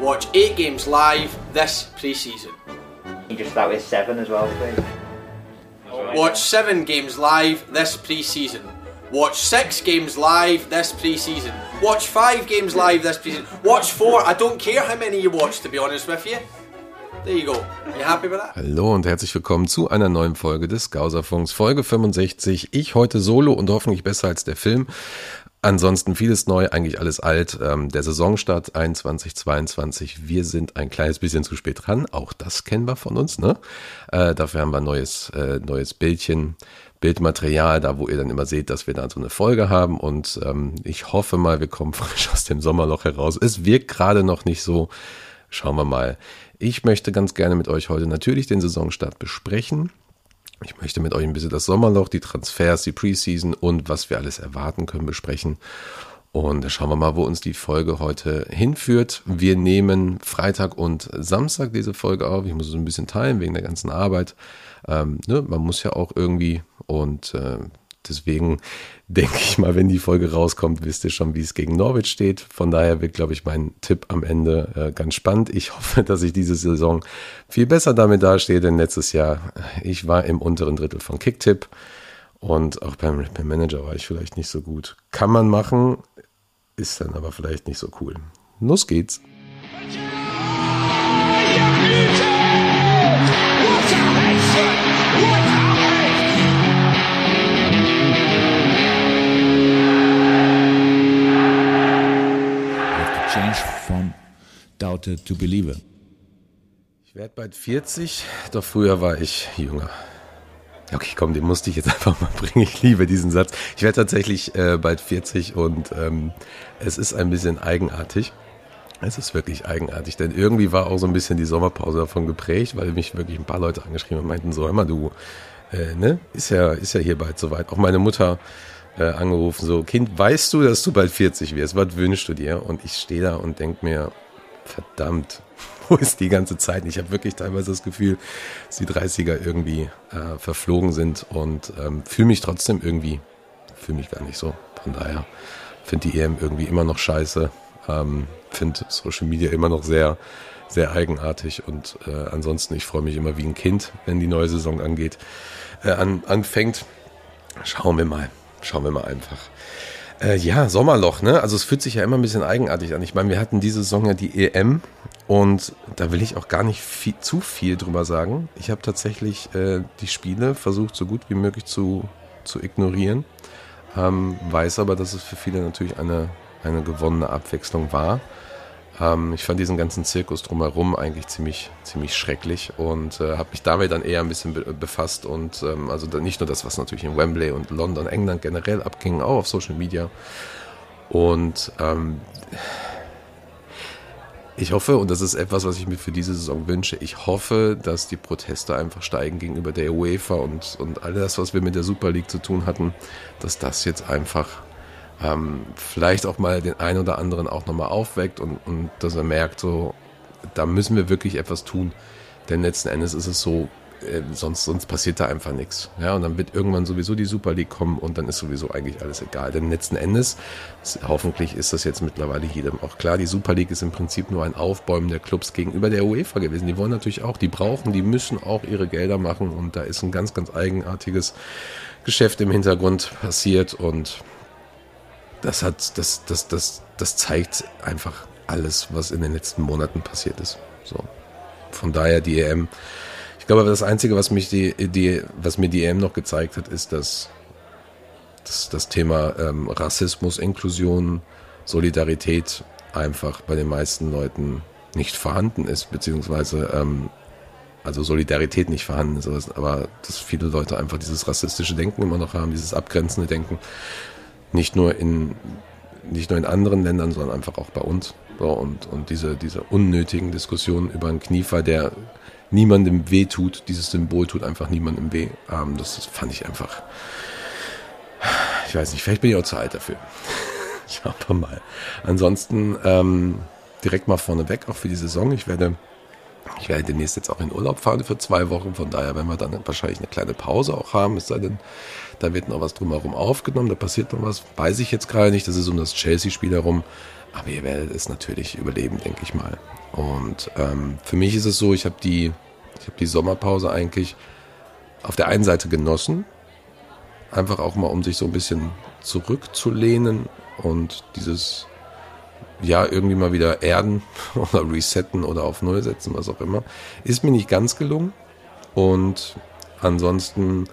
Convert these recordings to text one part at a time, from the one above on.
Watch eight games live this pre-season. You just start with seven as well, please. Watch seven games live this pre-season. Watch six games live this pre-season. Watch five games live this pre-season. Watch four. I don't care how many you watch, to be honest with you. There you go. You happy with that? Hallo und herzlich willkommen zu einer neuen Folge des Gauserfunks, Folge 65. Ich heute solo und hoffentlich besser als der Film. Ansonsten vieles neu, eigentlich alles alt. Ähm, der Saisonstart 21, 22. Wir sind ein kleines bisschen zu spät dran. Auch das kennen wir von uns, ne? Äh, dafür haben wir ein neues, äh, neues Bildchen, Bildmaterial, da wo ihr dann immer seht, dass wir da so eine Folge haben. Und ähm, ich hoffe mal, wir kommen frisch aus dem Sommerloch heraus. Es wirkt gerade noch nicht so. Schauen wir mal. Ich möchte ganz gerne mit euch heute natürlich den Saisonstart besprechen. Ich möchte mit euch ein bisschen das Sommerloch, die Transfers, die Preseason und was wir alles erwarten können besprechen. Und schauen wir mal, wo uns die Folge heute hinführt. Wir nehmen Freitag und Samstag diese Folge auf. Ich muss es ein bisschen teilen wegen der ganzen Arbeit. Ähm, ne, man muss ja auch irgendwie und äh, Deswegen denke ich mal, wenn die Folge rauskommt, wisst ihr schon, wie es gegen Norwich steht. Von daher wird, glaube ich, mein Tipp am Ende äh, ganz spannend. Ich hoffe, dass ich diese Saison viel besser damit dastehe, denn letztes Jahr, ich war im unteren Drittel von Kicktipp und auch beim, beim Manager war ich vielleicht nicht so gut. Kann man machen, ist dann aber vielleicht nicht so cool. Los geht's. Doubted to believer. Ich werde bald 40, doch früher war ich jünger. Okay, komm, den musste ich jetzt einfach mal bringen. Ich liebe diesen Satz. Ich werde tatsächlich äh, bald 40 und ähm, es ist ein bisschen eigenartig. Es ist wirklich eigenartig, denn irgendwie war auch so ein bisschen die Sommerpause davon geprägt, weil mich wirklich ein paar Leute angeschrieben und meinten so, hör mal, du, äh, ne, ist ja, ist ja hier bald soweit. Auch meine Mutter äh, angerufen, so, Kind, weißt du, dass du bald 40 wirst? Was wünschst du dir? Und ich stehe da und denke mir, verdammt, wo ist die ganze Zeit? Ich habe wirklich teilweise das Gefühl, dass die 30er irgendwie äh, verflogen sind und ähm, fühle mich trotzdem irgendwie, fühle mich gar nicht so. Von daher finde die EM irgendwie immer noch scheiße, ähm, finde Social Media immer noch sehr, sehr eigenartig und äh, ansonsten, ich freue mich immer wie ein Kind, wenn die neue Saison angeht, äh, an, anfängt. Schauen wir mal, schauen wir mal einfach. Äh, ja, Sommerloch, ne? Also es fühlt sich ja immer ein bisschen eigenartig an. Ich meine, wir hatten diese Saison ja die EM und da will ich auch gar nicht viel, zu viel drüber sagen. Ich habe tatsächlich äh, die Spiele versucht, so gut wie möglich zu, zu ignorieren. Ähm, weiß aber, dass es für viele natürlich eine, eine gewonnene Abwechslung war. Ähm, ich fand diesen ganzen Zirkus drumherum eigentlich ziemlich, ziemlich schrecklich und äh, habe mich damit dann eher ein bisschen be befasst und ähm, also nicht nur das, was natürlich in Wembley und London, England generell abging, auch auf Social Media. Und ähm, ich hoffe, und das ist etwas, was ich mir für diese Saison wünsche, ich hoffe, dass die Proteste einfach steigen gegenüber der UEFA und, und all das, was wir mit der Super League zu tun hatten, dass das jetzt einfach ähm, vielleicht auch mal den einen oder anderen auch nochmal aufweckt und, und dass er merkt, so, da müssen wir wirklich etwas tun. Denn letzten Endes ist es so, äh, sonst, sonst passiert da einfach nichts. Ja, und dann wird irgendwann sowieso die Super League kommen und dann ist sowieso eigentlich alles egal. Denn letzten Endes, hoffentlich ist das jetzt mittlerweile jedem auch klar, die Super League ist im Prinzip nur ein Aufbäumen der Clubs gegenüber der UEFA gewesen. Die wollen natürlich auch, die brauchen, die müssen auch ihre Gelder machen und da ist ein ganz, ganz eigenartiges Geschäft im Hintergrund passiert und das hat, das, das, das, das zeigt einfach alles, was in den letzten Monaten passiert ist. So. Von daher die EM. Ich glaube, das Einzige, was mich die, die, was mir die EM noch gezeigt hat, ist, dass, dass das Thema ähm, Rassismus, Inklusion, Solidarität einfach bei den meisten Leuten nicht vorhanden ist, beziehungsweise ähm, also Solidarität nicht vorhanden ist, aber dass viele Leute einfach dieses rassistische Denken immer noch haben, dieses abgrenzende Denken nicht nur in nicht nur in anderen Ländern, sondern einfach auch bei uns. So, und, und diese, diese unnötigen Diskussionen über einen Kniefall, der niemandem weh tut, dieses Symbol tut einfach niemandem weh. Ähm, das, das fand ich einfach. Ich weiß nicht, vielleicht bin ich auch zu alt dafür. Schauen wir mal. Ansonsten ähm, direkt mal vorneweg, auch für die Saison. Ich werde ich werde demnächst jetzt auch in Urlaub fahren für zwei Wochen. Von daher werden wir dann wahrscheinlich eine kleine Pause auch haben. Es sei denn, da wird noch was drumherum aufgenommen. Da passiert noch was. Weiß ich jetzt gerade nicht. Das ist um das Chelsea-Spiel herum. Aber ihr werdet es natürlich überleben, denke ich mal. Und ähm, für mich ist es so, ich habe die, habe die Sommerpause eigentlich auf der einen Seite genossen, einfach auch mal um sich so ein bisschen zurückzulehnen und dieses ja irgendwie mal wieder erden oder resetten oder auf Null setzen, was auch immer, ist mir nicht ganz gelungen. Und ansonsten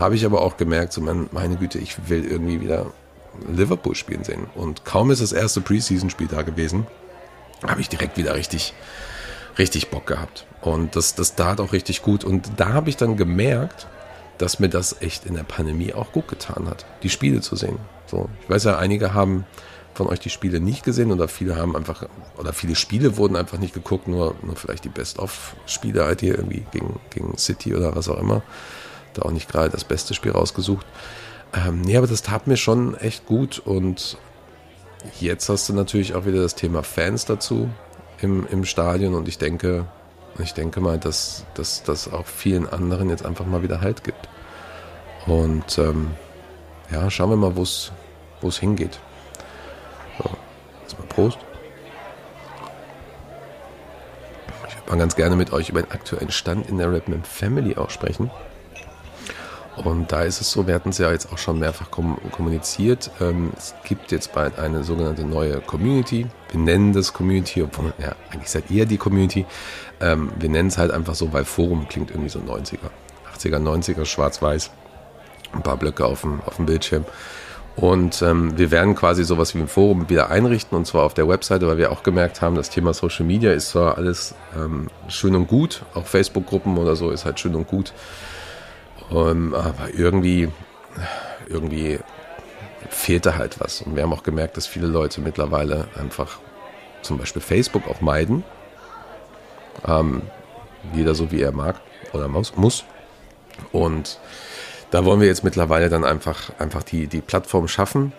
habe ich aber auch gemerkt, so mein, meine Güte, ich will irgendwie wieder Liverpool spielen sehen. Und kaum ist das erste Preseason-Spiel da gewesen, habe ich direkt wieder richtig, richtig Bock gehabt. Und das, das tat auch richtig gut. Und da habe ich dann gemerkt, dass mir das echt in der Pandemie auch gut getan hat, die Spiele zu sehen. So, ich weiß ja, einige haben von euch die Spiele nicht gesehen oder viele haben einfach, oder viele Spiele wurden einfach nicht geguckt, nur, nur vielleicht die Best-of-Spiele halt hier irgendwie gegen, gegen City oder was auch immer. Da auch nicht gerade das beste Spiel rausgesucht. Ähm, nee, aber das tat mir schon echt gut und jetzt hast du natürlich auch wieder das Thema Fans dazu im, im Stadion und ich denke, ich denke mal, dass das auch vielen anderen jetzt einfach mal wieder Halt gibt. Und ähm, ja, schauen wir mal, wo es hingeht. So, erstmal Prost. Ich würde mal ganz gerne mit euch über den aktuellen Stand in der Rapman Family auch sprechen. Und da ist es so, wir hatten es ja jetzt auch schon mehrfach kommuniziert. Ähm, es gibt jetzt bald eine sogenannte neue Community. Wir nennen das Community, obwohl, ja, eigentlich seid ihr die Community. Ähm, wir nennen es halt einfach so, weil Forum klingt irgendwie so 90er. 80er, 90er, schwarz-weiß. Ein paar Blöcke auf dem, auf dem Bildschirm. Und ähm, wir werden quasi sowas wie ein Forum wieder einrichten und zwar auf der Webseite, weil wir auch gemerkt haben, das Thema Social Media ist zwar alles ähm, schön und gut, auch Facebook-Gruppen oder so ist halt schön und gut. Ähm, aber irgendwie, irgendwie fehlte halt was. Und wir haben auch gemerkt, dass viele Leute mittlerweile einfach zum Beispiel Facebook auch meiden. Ähm, jeder so wie er mag oder muss. muss. Und da wollen wir jetzt mittlerweile dann einfach, einfach die, die Plattform schaffen.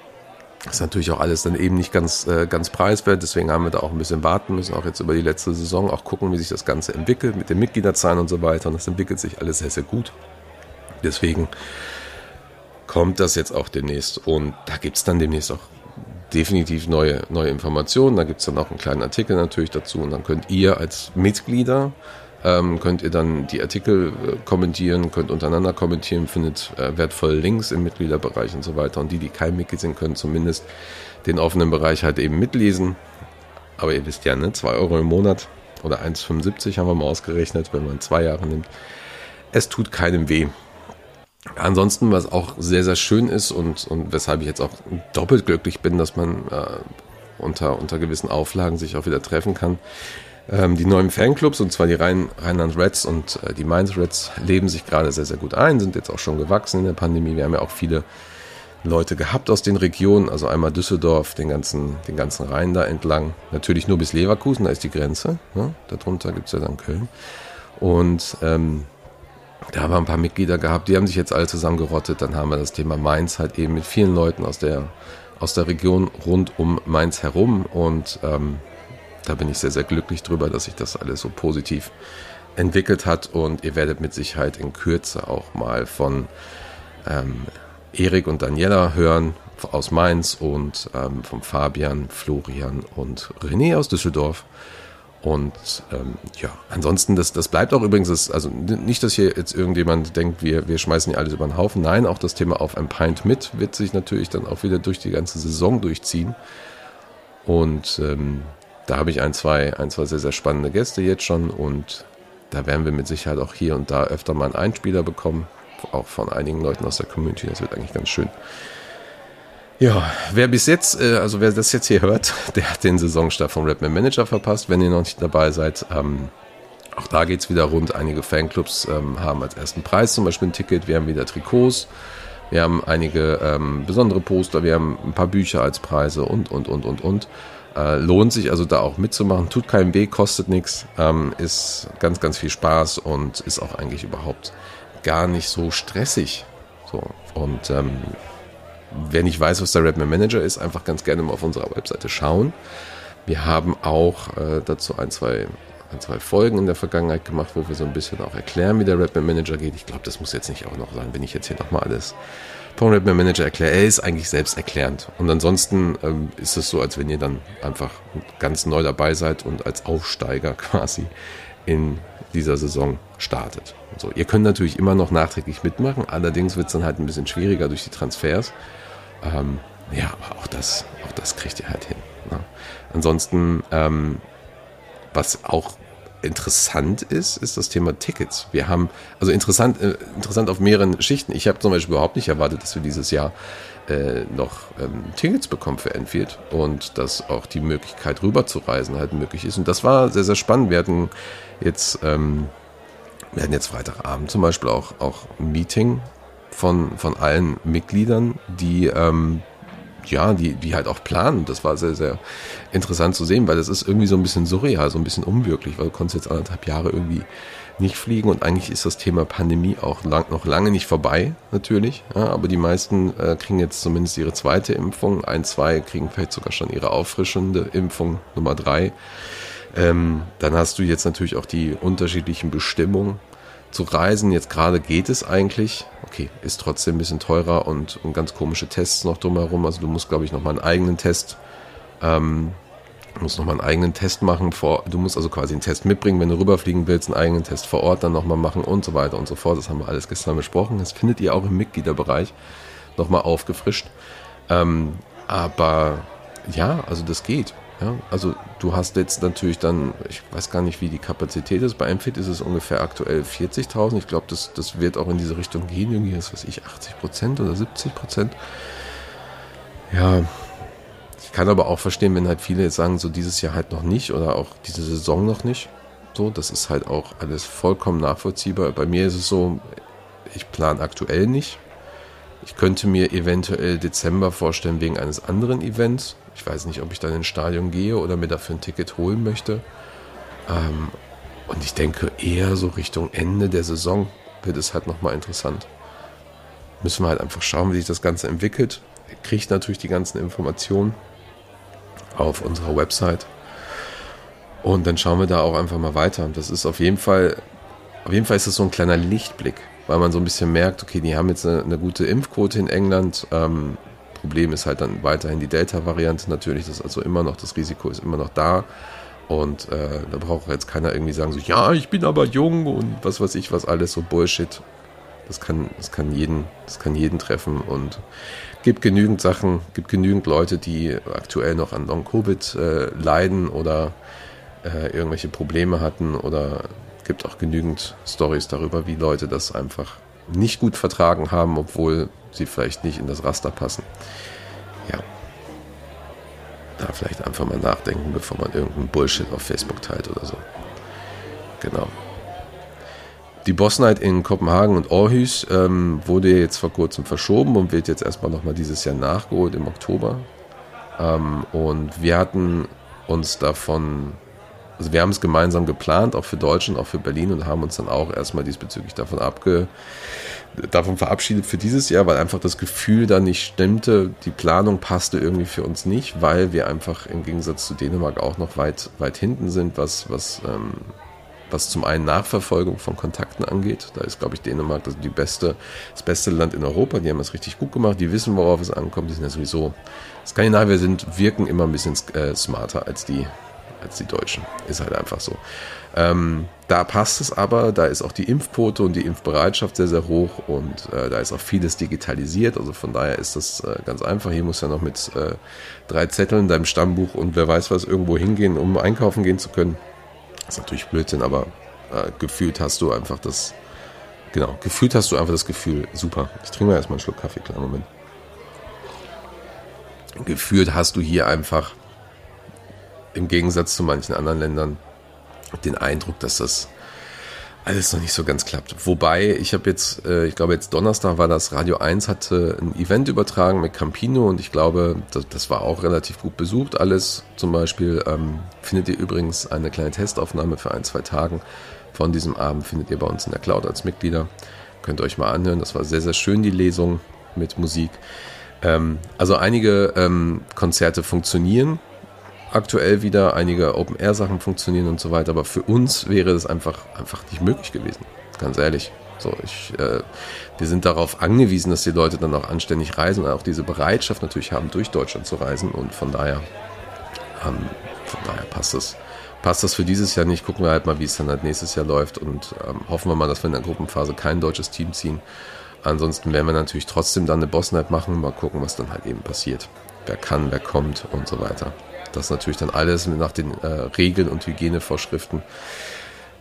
Das ist natürlich auch alles dann eben nicht ganz, äh, ganz preiswert, deswegen haben wir da auch ein bisschen warten müssen, auch jetzt über die letzte Saison, auch gucken, wie sich das Ganze entwickelt mit den Mitgliederzahlen und so weiter. Und das entwickelt sich alles sehr, sehr gut. Deswegen kommt das jetzt auch demnächst. Und da gibt es dann demnächst auch definitiv neue, neue Informationen. Da gibt es dann auch einen kleinen Artikel natürlich dazu. Und dann könnt ihr als Mitglieder, ähm, könnt ihr dann die Artikel äh, kommentieren, könnt untereinander kommentieren, findet äh, wertvolle Links im Mitgliederbereich und so weiter. Und die, die kein Mitglied sind, können zumindest den offenen Bereich halt eben mitlesen. Aber ihr wisst ja, ne, 2 Euro im Monat oder 1,75 haben wir mal ausgerechnet, wenn man zwei Jahre nimmt. Es tut keinem weh. Ansonsten, was auch sehr, sehr schön ist und, und weshalb ich jetzt auch doppelt glücklich bin, dass man äh, unter, unter gewissen Auflagen sich auch wieder treffen kann. Ähm, die neuen Fanclubs, und zwar die Rhein, Rheinland Reds und äh, die Mainz Reds, leben sich gerade sehr, sehr gut ein, sind jetzt auch schon gewachsen in der Pandemie. Wir haben ja auch viele Leute gehabt aus den Regionen, also einmal Düsseldorf, den ganzen, den ganzen Rhein da entlang. Natürlich nur bis Leverkusen, da ist die Grenze. Ne? Darunter gibt's ja dann Köln. Und ähm, da haben wir ein paar Mitglieder gehabt, die haben sich jetzt alle zusammengerottet. Dann haben wir das Thema Mainz halt eben mit vielen Leuten aus der, aus der Region rund um Mainz herum. Und ähm, da bin ich sehr, sehr glücklich drüber, dass sich das alles so positiv entwickelt hat. Und ihr werdet mit Sicherheit in Kürze auch mal von ähm, Erik und Daniela hören aus Mainz und ähm, vom Fabian, Florian und René aus Düsseldorf. Und ähm, ja, ansonsten, das, das bleibt auch übrigens, das, also nicht, dass hier jetzt irgendjemand denkt, wir, wir schmeißen hier alles über den Haufen. Nein, auch das Thema auf ein Pint mit wird sich natürlich dann auch wieder durch die ganze Saison durchziehen. Und ähm, da habe ich ein zwei, ein, zwei sehr, sehr spannende Gäste jetzt schon und da werden wir mit Sicherheit auch hier und da öfter mal einen Einspieler bekommen, auch von einigen Leuten aus der Community. Das wird eigentlich ganz schön. Ja, wer bis jetzt, äh, also wer das jetzt hier hört, der hat den Saisonstart vom Rapman Manager verpasst, wenn ihr noch nicht dabei seid. Ähm, auch da geht's wieder rund. Einige Fanclubs ähm, haben als ersten Preis zum Beispiel ein Ticket. Wir haben wieder Trikots. Wir haben einige ähm, besondere Poster. Wir haben ein paar Bücher als Preise und, und, und, und, und. Äh, lohnt sich also da auch mitzumachen. Tut keinem weh, kostet nichts. Ähm, ist ganz, ganz viel Spaß und ist auch eigentlich überhaupt gar nicht so stressig. So. Und ähm, wer nicht weiß, was der Redman Manager ist, einfach ganz gerne mal auf unserer Webseite schauen. Wir haben auch äh, dazu ein, zwei ein, zwei Folgen in der Vergangenheit gemacht, wo wir so ein bisschen auch erklären, wie der Redman Manager geht. Ich glaube, das muss jetzt nicht auch noch sein, wenn ich jetzt hier nochmal alles vom Redman Manager erkläre. Er ist eigentlich selbst erklärend. Und ansonsten ähm, ist es so, als wenn ihr dann einfach ganz neu dabei seid und als Aufsteiger quasi in dieser Saison startet. So, ihr könnt natürlich immer noch nachträglich mitmachen, allerdings wird es dann halt ein bisschen schwieriger durch die Transfers. Ähm, ja, aber auch das, auch das kriegt ihr halt hin. Ne? Ansonsten, ähm, was auch interessant ist, ist das Thema Tickets. Wir haben, also interessant, äh, interessant auf mehreren Schichten. Ich habe zum Beispiel überhaupt nicht erwartet, dass wir dieses Jahr äh, noch ähm, Tickets bekommen für Enfield und dass auch die Möglichkeit rüberzureisen halt möglich ist. Und das war sehr, sehr spannend. Wir hatten jetzt, ähm, wir hatten jetzt Freitagabend zum Beispiel auch, auch ein Meeting von, von allen Mitgliedern, die ähm, ja, die, die halt auch planen. Das war sehr, sehr interessant zu sehen, weil es ist irgendwie so ein bisschen surreal, so ein bisschen unwirklich, weil du konntest jetzt anderthalb Jahre irgendwie nicht fliegen und eigentlich ist das Thema Pandemie auch lang, noch lange nicht vorbei, natürlich. Ja, aber die meisten äh, kriegen jetzt zumindest ihre zweite Impfung. Ein, zwei kriegen vielleicht sogar schon ihre auffrischende Impfung Nummer drei. Ähm, dann hast du jetzt natürlich auch die unterschiedlichen Bestimmungen zu reisen. Jetzt gerade geht es eigentlich. Okay, ist trotzdem ein bisschen teurer und, und ganz komische Tests noch drumherum. Also du musst, glaube ich, noch mal einen eigenen Test, ähm, musst noch mal einen eigenen Test machen. Vor, du musst also quasi einen Test mitbringen, wenn du rüberfliegen willst, einen eigenen Test vor Ort dann noch mal machen und so weiter und so fort. Das haben wir alles gestern besprochen. Das findet ihr auch im Mitgliederbereich noch mal aufgefrischt. Ähm, aber ja, also das geht. Ja, also du hast jetzt natürlich dann, ich weiß gar nicht, wie die Kapazität ist. Bei Amfit ist es ungefähr aktuell 40.000. Ich glaube, das, das wird auch in diese Richtung gehen. Irgendwie ist, was ich, 80 Prozent oder 70 Prozent. Ja, ich kann aber auch verstehen, wenn halt viele jetzt sagen, so dieses Jahr halt noch nicht oder auch diese Saison noch nicht. So, das ist halt auch alles vollkommen nachvollziehbar. Bei mir ist es so, ich plane aktuell nicht. Ich könnte mir eventuell Dezember vorstellen wegen eines anderen Events. Ich weiß nicht, ob ich dann ins Stadion gehe oder mir dafür ein Ticket holen möchte. Ähm, und ich denke eher so Richtung Ende der Saison wird es halt nochmal interessant. Müssen wir halt einfach schauen, wie sich das Ganze entwickelt. Ihr kriegt natürlich die ganzen Informationen auf unserer Website. Und dann schauen wir da auch einfach mal weiter. Das ist auf jeden Fall, auf jeden Fall ist es so ein kleiner Lichtblick, weil man so ein bisschen merkt, okay, die haben jetzt eine, eine gute Impfquote in England. Ähm, Problem ist halt dann weiterhin die Delta-Variante natürlich. Das ist also immer noch, das Risiko ist immer noch da. Und äh, da braucht jetzt keiner irgendwie sagen, so, ja, ich bin aber jung und was weiß ich, was alles, so Bullshit. Das kann, das kann jeden, das kann jeden treffen und gibt genügend Sachen, gibt genügend Leute, die aktuell noch an Long-Covid äh, leiden oder äh, irgendwelche Probleme hatten oder gibt auch genügend Stories darüber, wie Leute das einfach nicht gut vertragen haben, obwohl sie vielleicht nicht in das Raster passen. Ja. Da vielleicht einfach mal nachdenken, bevor man irgendeinen Bullshit auf Facebook teilt oder so. Genau. Die Boss Night in Kopenhagen und Aarhus ähm, wurde jetzt vor kurzem verschoben und wird jetzt erstmal nochmal dieses Jahr nachgeholt im Oktober. Ähm, und wir hatten uns davon also wir haben es gemeinsam geplant, auch für Deutschland, auch für Berlin und haben uns dann auch erstmal diesbezüglich davon abge, davon verabschiedet für dieses Jahr, weil einfach das Gefühl da nicht stimmte. Die Planung passte irgendwie für uns nicht, weil wir einfach im Gegensatz zu Dänemark auch noch weit, weit hinten sind, was, was, ähm, was zum einen Nachverfolgung von Kontakten angeht. Da ist, glaube ich, Dänemark das, die beste, das beste Land in Europa. Die haben es richtig gut gemacht. Die wissen, worauf es ankommt. Die sind ja sowieso, Skandinavier sind, wirken immer ein bisschen äh, smarter als die, als die Deutschen. Ist halt einfach so. Ähm, da passt es aber, da ist auch die Impfquote und die Impfbereitschaft sehr, sehr hoch und äh, da ist auch vieles digitalisiert. Also von daher ist das äh, ganz einfach. Hier muss ja noch mit äh, drei Zetteln deinem Stammbuch und wer weiß was irgendwo hingehen, um einkaufen gehen zu können. Ist natürlich Blödsinn, aber äh, gefühlt hast du einfach das, genau, gefühlt hast du einfach das Gefühl, super. Ich trinke mal erstmal einen Schluck Kaffee, kleinen Moment. Gefühlt hast du hier einfach im Gegensatz zu manchen anderen Ländern den Eindruck, dass das alles noch nicht so ganz klappt. Wobei, ich habe jetzt, äh, ich glaube jetzt Donnerstag war das, Radio 1 hatte ein Event übertragen mit Campino und ich glaube, das, das war auch relativ gut besucht alles. Zum Beispiel ähm, findet ihr übrigens eine kleine Testaufnahme für ein, zwei Tagen von diesem Abend, findet ihr bei uns in der Cloud als Mitglieder. Könnt ihr euch mal anhören, das war sehr, sehr schön, die Lesung mit Musik. Ähm, also einige ähm, Konzerte funktionieren, aktuell wieder, einige Open-Air-Sachen funktionieren und so weiter, aber für uns wäre es einfach, einfach nicht möglich gewesen, ganz ehrlich. So, ich, äh, wir sind darauf angewiesen, dass die Leute dann auch anständig reisen und auch diese Bereitschaft natürlich haben, durch Deutschland zu reisen und von daher, ähm, von daher passt das, passt das für dieses Jahr nicht. Gucken wir halt mal, wie es dann halt nächstes Jahr läuft und ähm, hoffen wir mal, dass wir in der Gruppenphase kein deutsches Team ziehen. Ansonsten werden wir natürlich trotzdem dann eine Boss Night machen, mal gucken, was dann halt eben passiert. Wer kann, wer kommt und so weiter. Das natürlich dann alles nach den äh, Regeln und Hygienevorschriften.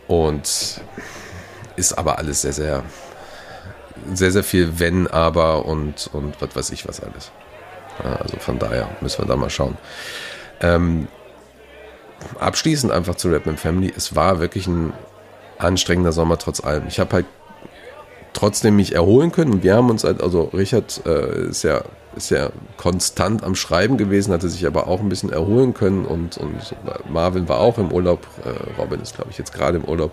Und ist aber alles sehr, sehr, sehr, sehr viel Wenn, aber und, und was weiß ich was alles. Ja, also von daher müssen wir da mal schauen. Ähm, abschließend einfach zu Rap Family. Es war wirklich ein anstrengender Sommer trotz allem. Ich habe halt trotzdem mich erholen können wir haben uns halt, also Richard äh, ist ja ist ja konstant am Schreiben gewesen, hatte sich aber auch ein bisschen erholen können und, und Marvin war auch im Urlaub, äh, Robin ist glaube ich jetzt gerade im Urlaub.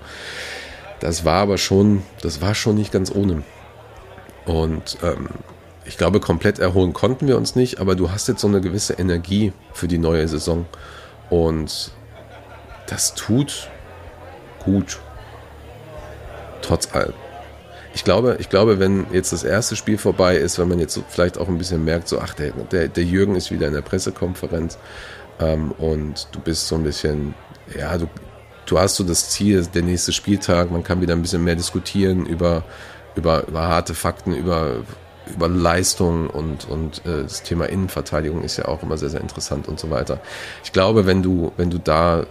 Das war aber schon, das war schon nicht ganz ohne. Und ähm, ich glaube, komplett erholen konnten wir uns nicht, aber du hast jetzt so eine gewisse Energie für die neue Saison. Und das tut gut. Trotz allem. Ich glaube, ich glaube, wenn jetzt das erste Spiel vorbei ist, wenn man jetzt so vielleicht auch ein bisschen merkt, so, ach, der, der, der Jürgen ist wieder in der Pressekonferenz ähm, und du bist so ein bisschen, ja, du, du hast so das Ziel, der nächste Spieltag, man kann wieder ein bisschen mehr diskutieren über, über, über harte Fakten, über, über Leistung und, und äh, das Thema Innenverteidigung ist ja auch immer sehr, sehr interessant und so weiter. Ich glaube, wenn du, wenn du da,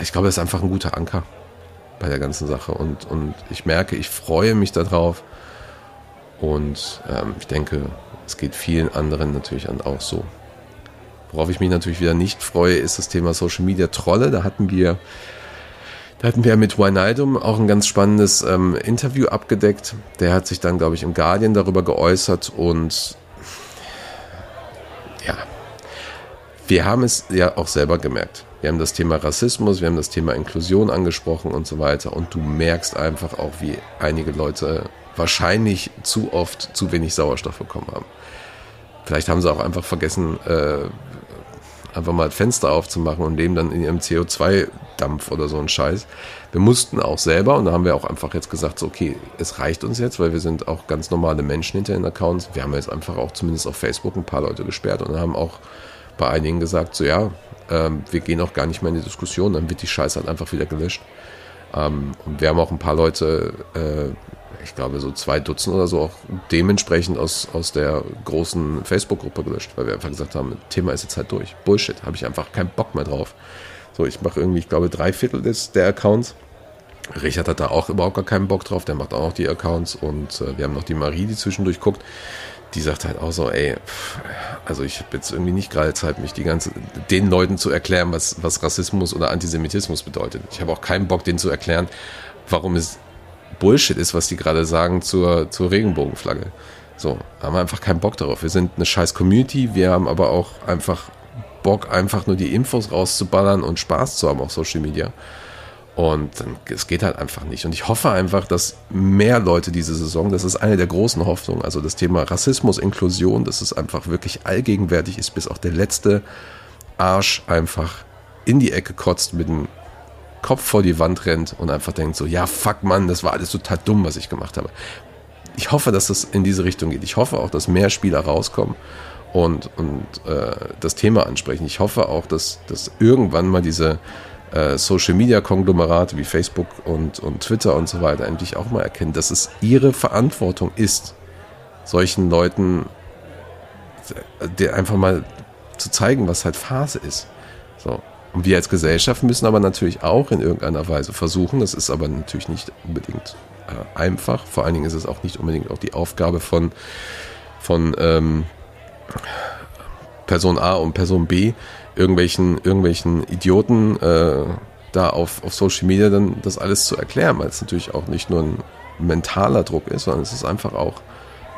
ich glaube, das ist einfach ein guter Anker bei der ganzen Sache und, und ich merke, ich freue mich darauf und ähm, ich denke, es geht vielen anderen natürlich auch so. Worauf ich mich natürlich wieder nicht freue, ist das Thema Social Media Trolle. Da hatten wir da hatten wir mit Wijnaldum auch ein ganz spannendes ähm, Interview abgedeckt. Der hat sich dann, glaube ich, im Guardian darüber geäußert und ja, wir haben es ja auch selber gemerkt. Wir haben das Thema Rassismus, wir haben das Thema Inklusion angesprochen und so weiter. Und du merkst einfach auch, wie einige Leute wahrscheinlich zu oft zu wenig Sauerstoff bekommen haben. Vielleicht haben sie auch einfach vergessen, äh, einfach mal Fenster aufzumachen und leben dann in ihrem CO2-Dampf oder so ein Scheiß. Wir mussten auch selber und da haben wir auch einfach jetzt gesagt, so, okay, es reicht uns jetzt, weil wir sind auch ganz normale Menschen hinter den Accounts. Wir haben jetzt einfach auch zumindest auf Facebook ein paar Leute gesperrt und haben auch bei einigen gesagt, so ja, ähm, wir gehen auch gar nicht mehr in die Diskussion, dann wird die Scheiße halt einfach wieder gelöscht. Ähm, und wir haben auch ein paar Leute, äh, ich glaube so zwei Dutzend oder so, auch dementsprechend aus, aus der großen Facebook-Gruppe gelöscht, weil wir einfach gesagt haben, Thema ist jetzt halt durch. Bullshit, habe ich einfach keinen Bock mehr drauf. So, ich mache irgendwie, ich glaube, drei Viertel des, der Accounts. Richard hat da auch überhaupt gar keinen Bock drauf, der macht auch noch die Accounts und äh, wir haben noch die Marie, die zwischendurch guckt. Die sagt halt auch so, ey, pff, also ich habe jetzt irgendwie nicht gerade Zeit, mich die ganze, den Leuten zu erklären, was, was Rassismus oder Antisemitismus bedeutet. Ich habe auch keinen Bock, denen zu erklären, warum es Bullshit ist, was die gerade sagen zur, zur Regenbogenflagge. So, haben wir einfach keinen Bock darauf. Wir sind eine scheiß Community, wir haben aber auch einfach Bock, einfach nur die Infos rauszuballern und Spaß zu haben auf Social Media. Und es geht halt einfach nicht. Und ich hoffe einfach, dass mehr Leute diese Saison, das ist eine der großen Hoffnungen, also das Thema Rassismus, Inklusion, dass es einfach wirklich allgegenwärtig ist, bis auch der letzte Arsch einfach in die Ecke kotzt mit dem Kopf vor die Wand rennt und einfach denkt so, ja, fuck Mann, das war alles total dumm, was ich gemacht habe. Ich hoffe, dass es in diese Richtung geht. Ich hoffe auch, dass mehr Spieler rauskommen und, und äh, das Thema ansprechen. Ich hoffe auch, dass, dass irgendwann mal diese äh, Social Media Konglomerate wie Facebook und, und Twitter und so weiter endlich auch mal erkennen, dass es ihre Verantwortung ist, solchen Leuten äh, einfach mal zu zeigen, was halt Phase ist. So. Und wir als Gesellschaft müssen aber natürlich auch in irgendeiner Weise versuchen, das ist aber natürlich nicht unbedingt äh, einfach, vor allen Dingen ist es auch nicht unbedingt auch die Aufgabe von, von ähm, Person A und Person B, irgendwelchen, irgendwelchen Idioten äh, da auf, auf Social Media dann das alles zu erklären, weil es natürlich auch nicht nur ein mentaler Druck ist, sondern es ist einfach auch,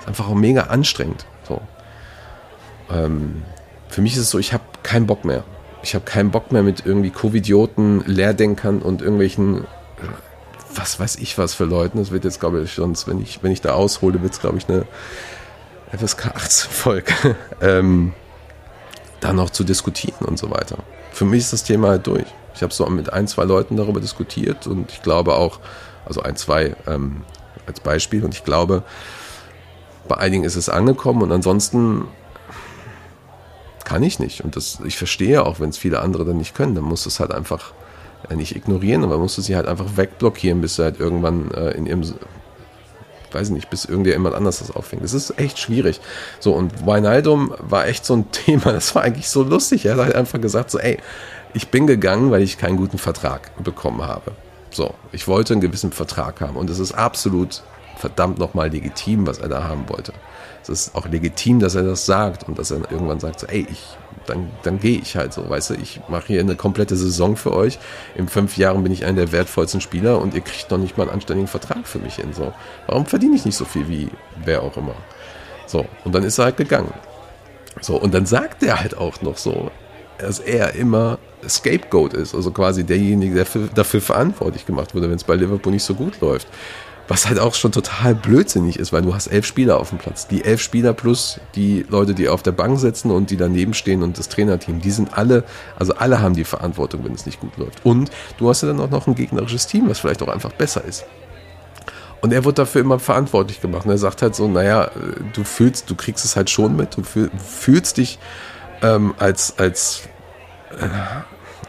ist einfach auch mega anstrengend. So. Ähm, für mich ist es so, ich habe keinen Bock mehr ich habe keinen Bock mehr mit irgendwie Covidioten, Lehrdenkern und irgendwelchen, was weiß ich was für Leuten. Das wird jetzt, glaube ich, sonst, wenn ich, wenn ich da aushole, wird es, glaube ich, eine FSK 18 Folge. ähm, da noch zu diskutieren und so weiter. für mich ist das Thema halt durch. Ich habe so mit ein, zwei Leuten darüber diskutiert und ich glaube auch, also ein, zwei ähm, als Beispiel und ich glaube, bei einigen ist es angekommen und ansonsten kann ich nicht. Und das, ich verstehe auch, wenn es viele andere dann nicht können, dann muss es halt einfach äh, nicht ignorieren, aber musst du sie halt einfach wegblockieren, bis sie halt irgendwann äh, in ihrem weiß nicht, bis irgendjemand anders das auffängt. Das ist echt schwierig. So, und Weinaldum war echt so ein Thema, das war eigentlich so lustig. Er hat halt einfach gesagt, so, ey, ich bin gegangen, weil ich keinen guten Vertrag bekommen habe. So, ich wollte einen gewissen Vertrag haben und es ist absolut verdammt nochmal legitim, was er da haben wollte. Es ist auch legitim, dass er das sagt und dass er irgendwann sagt, so, ey, ich, dann, dann gehe ich halt so, weißt du, ich mache hier eine komplette Saison für euch. In fünf Jahren bin ich einer der wertvollsten Spieler und ihr kriegt noch nicht mal einen anständigen Vertrag für mich hin. So, warum verdiene ich nicht so viel wie wer auch immer? So, und dann ist er halt gegangen. So, und dann sagt er halt auch noch so, dass er immer Scapegoat ist, also quasi derjenige, der für, dafür verantwortlich gemacht wurde, wenn es bei Liverpool nicht so gut läuft. Was halt auch schon total blödsinnig ist, weil du hast elf Spieler auf dem Platz. Die elf Spieler plus die Leute, die auf der Bank sitzen und die daneben stehen und das Trainerteam, die sind alle, also alle haben die Verantwortung, wenn es nicht gut läuft. Und du hast ja dann auch noch ein gegnerisches Team, was vielleicht auch einfach besser ist. Und er wird dafür immer verantwortlich gemacht. Und er sagt halt so, naja, du fühlst, du kriegst es halt schon mit, du fühlst dich ähm, als, als, äh,